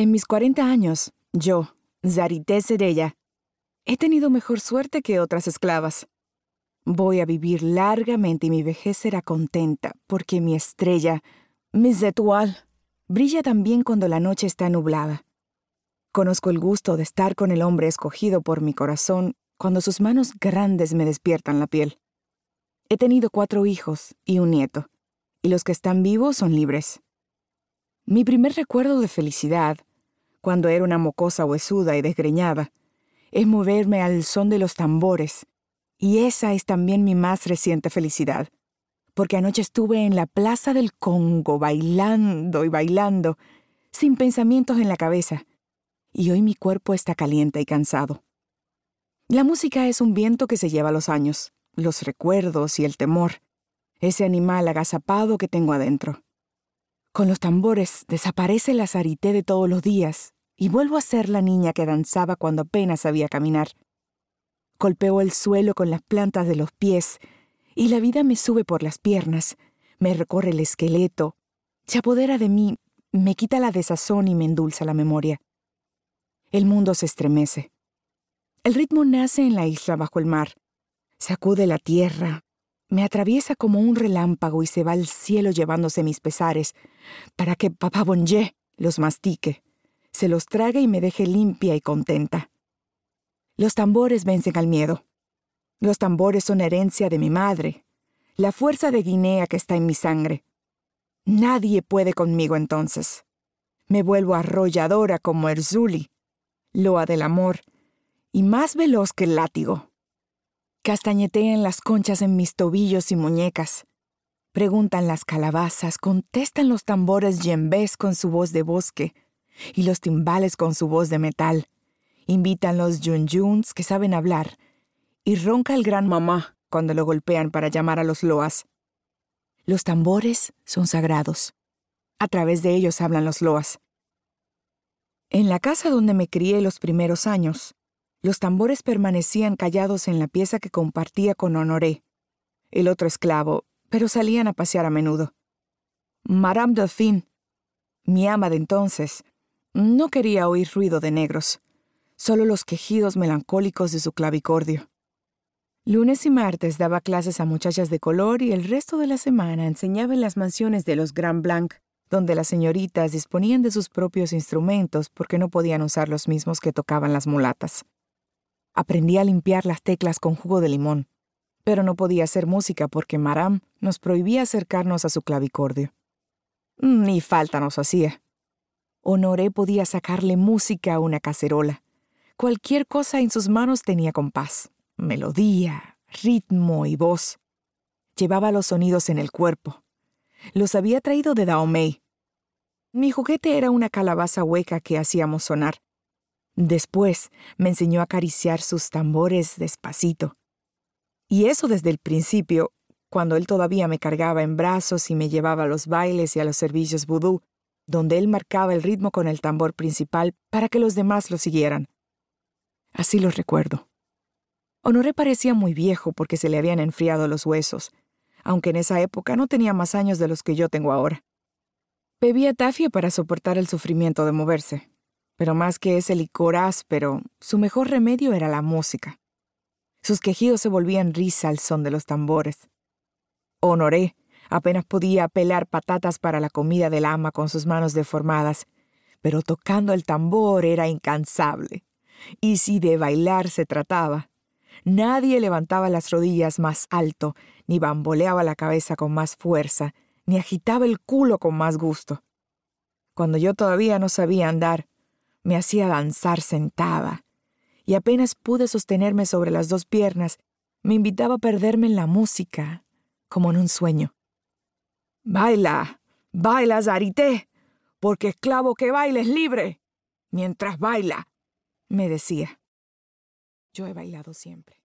En mis 40 años, yo, Zarité Sedella, he tenido mejor suerte que otras esclavas. Voy a vivir largamente y mi vejez será contenta, porque mi estrella, mi étoiles, brilla también cuando la noche está nublada. Conozco el gusto de estar con el hombre escogido por mi corazón cuando sus manos grandes me despiertan la piel. He tenido cuatro hijos y un nieto, y los que están vivos son libres. Mi primer recuerdo de felicidad, cuando era una mocosa huesuda y desgreñada, es moverme al son de los tambores, y esa es también mi más reciente felicidad, porque anoche estuve en la Plaza del Congo bailando y bailando, sin pensamientos en la cabeza, y hoy mi cuerpo está caliente y cansado. La música es un viento que se lleva los años, los recuerdos y el temor, ese animal agazapado que tengo adentro. Con los tambores desaparece la zarité de todos los días y vuelvo a ser la niña que danzaba cuando apenas sabía caminar. Golpeo el suelo con las plantas de los pies y la vida me sube por las piernas, me recorre el esqueleto, se apodera de mí, me quita la desazón y me endulza la memoria. El mundo se estremece. El ritmo nace en la isla bajo el mar, sacude la tierra, me atraviesa como un relámpago y se va al cielo llevándose mis pesares, para que papá Bonje los mastique, se los trague y me deje limpia y contenta. Los tambores vencen al miedo. Los tambores son herencia de mi madre, la fuerza de Guinea que está en mi sangre. Nadie puede conmigo entonces. Me vuelvo arrolladora como Erzuli, loa del amor, y más veloz que el látigo. Castañetean las conchas en mis tobillos y muñecas. Preguntan las calabazas, contestan los tambores yembés con su voz de bosque y los timbales con su voz de metal. Invitan los yunyuns que saben hablar y ronca el gran mamá cuando lo golpean para llamar a los loas. Los tambores son sagrados. A través de ellos hablan los loas. En la casa donde me crié los primeros años, los tambores permanecían callados en la pieza que compartía con Honoré, el otro esclavo, pero salían a pasear a menudo. Madame Dauphine, mi ama de entonces, no quería oír ruido de negros, solo los quejidos melancólicos de su clavicordio. Lunes y martes daba clases a muchachas de color y el resto de la semana enseñaba en las mansiones de los Grand Blanc, donde las señoritas disponían de sus propios instrumentos porque no podían usar los mismos que tocaban las mulatas. Aprendí a limpiar las teclas con jugo de limón, pero no podía hacer música porque Maram nos prohibía acercarnos a su clavicordio. Ni falta nos hacía. Honoré podía sacarle música a una cacerola. Cualquier cosa en sus manos tenía compás, melodía, ritmo y voz. Llevaba los sonidos en el cuerpo. Los había traído de Daomei. Mi juguete era una calabaza hueca que hacíamos sonar. Después me enseñó a acariciar sus tambores despacito. Y eso desde el principio, cuando él todavía me cargaba en brazos y me llevaba a los bailes y a los servicios vudú, donde él marcaba el ritmo con el tambor principal para que los demás lo siguieran. Así lo recuerdo. Honoré parecía muy viejo porque se le habían enfriado los huesos, aunque en esa época no tenía más años de los que yo tengo ahora. Bebía tafia para soportar el sufrimiento de moverse, pero más que ese licor áspero, su mejor remedio era la música. Sus quejidos se volvían risa al son de los tambores. Honoré apenas podía pelar patatas para la comida del ama con sus manos deformadas, pero tocando el tambor era incansable. Y si de bailar se trataba, nadie levantaba las rodillas más alto, ni bamboleaba la cabeza con más fuerza, ni agitaba el culo con más gusto. Cuando yo todavía no sabía andar, me hacía danzar sentada, y apenas pude sostenerme sobre las dos piernas, me invitaba a perderme en la música, como en un sueño. Baila, baila, Zarité, porque esclavo que baile es libre, mientras baila, me decía. Yo he bailado siempre.